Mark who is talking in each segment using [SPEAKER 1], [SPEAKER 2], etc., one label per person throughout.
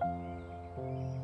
[SPEAKER 1] Thank you.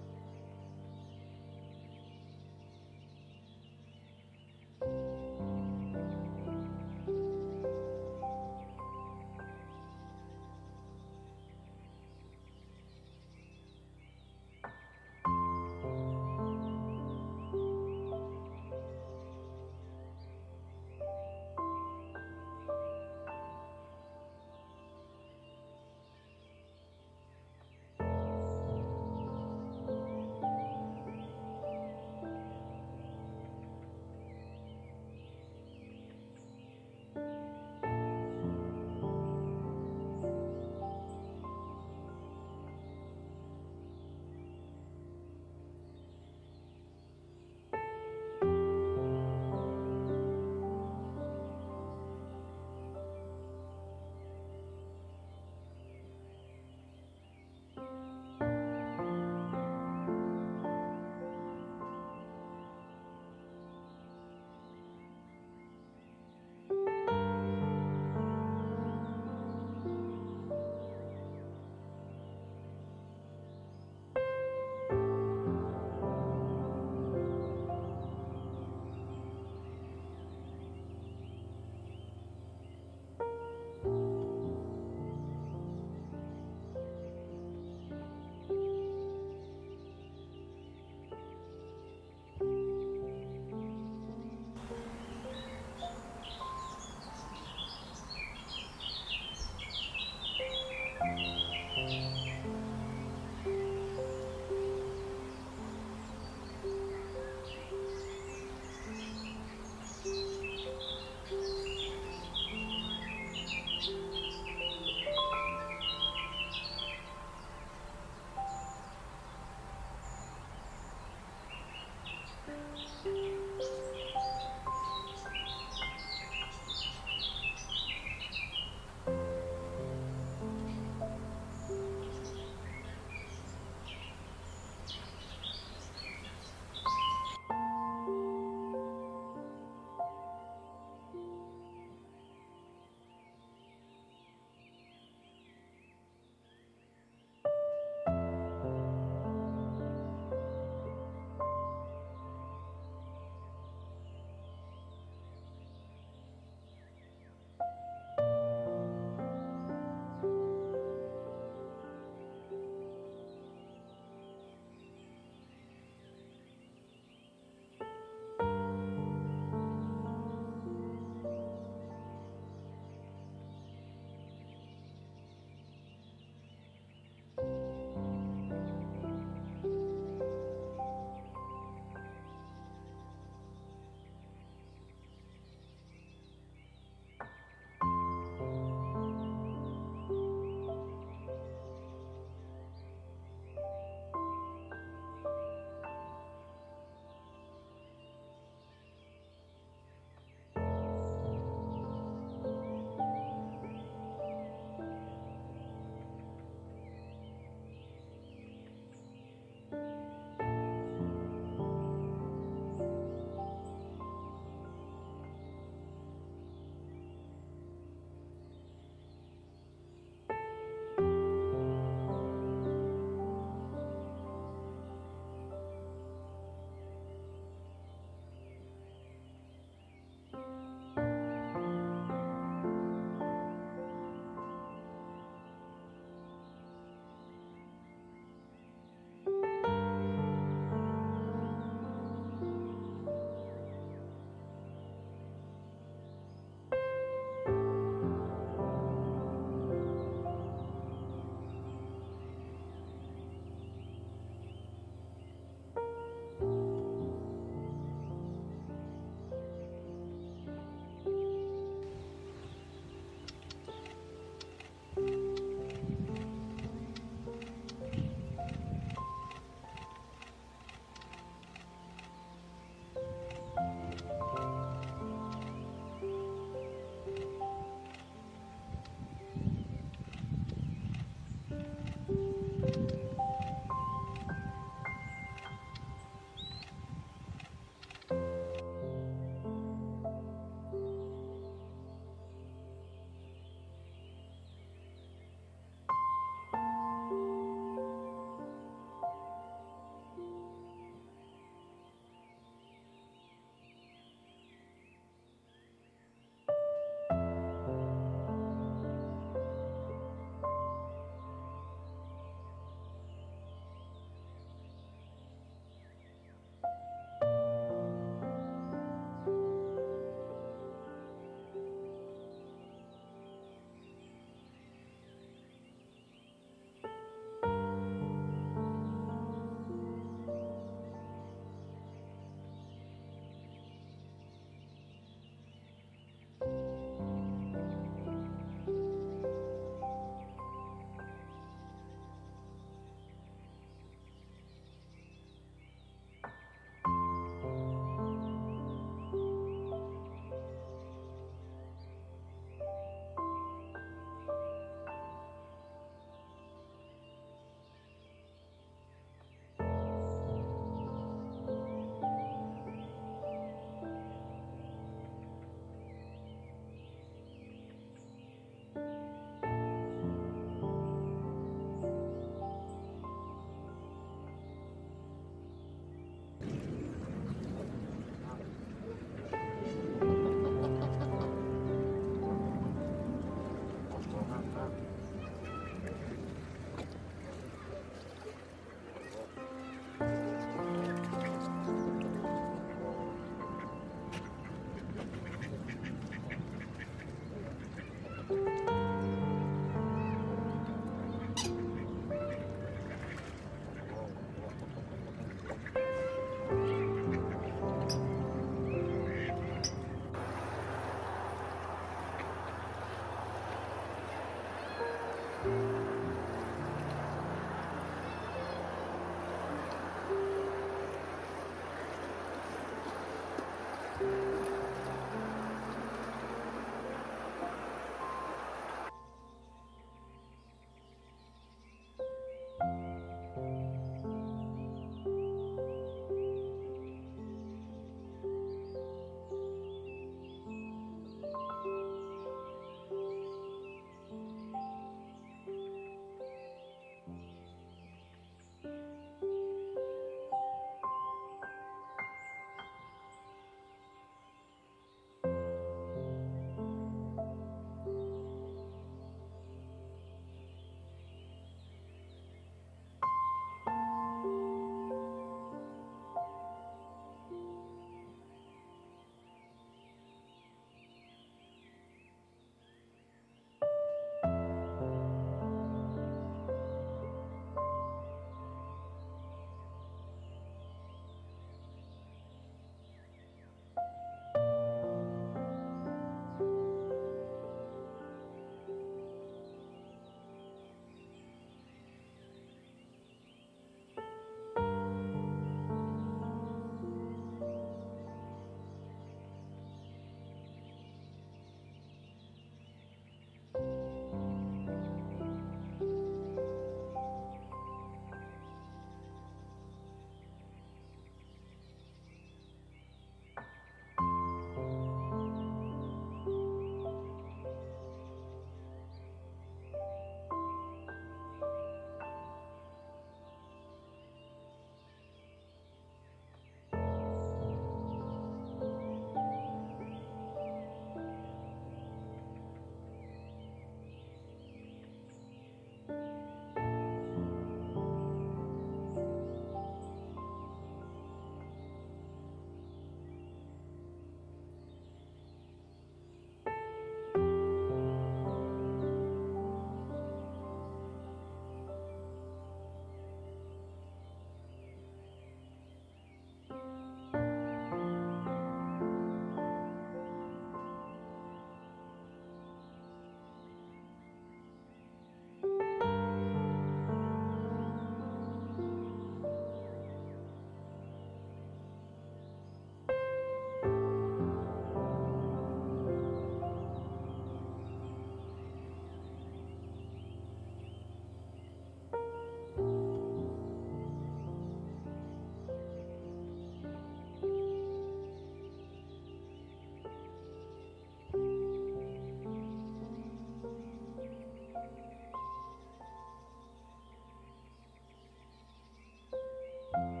[SPEAKER 1] 了。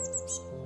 [SPEAKER 1] Thank you.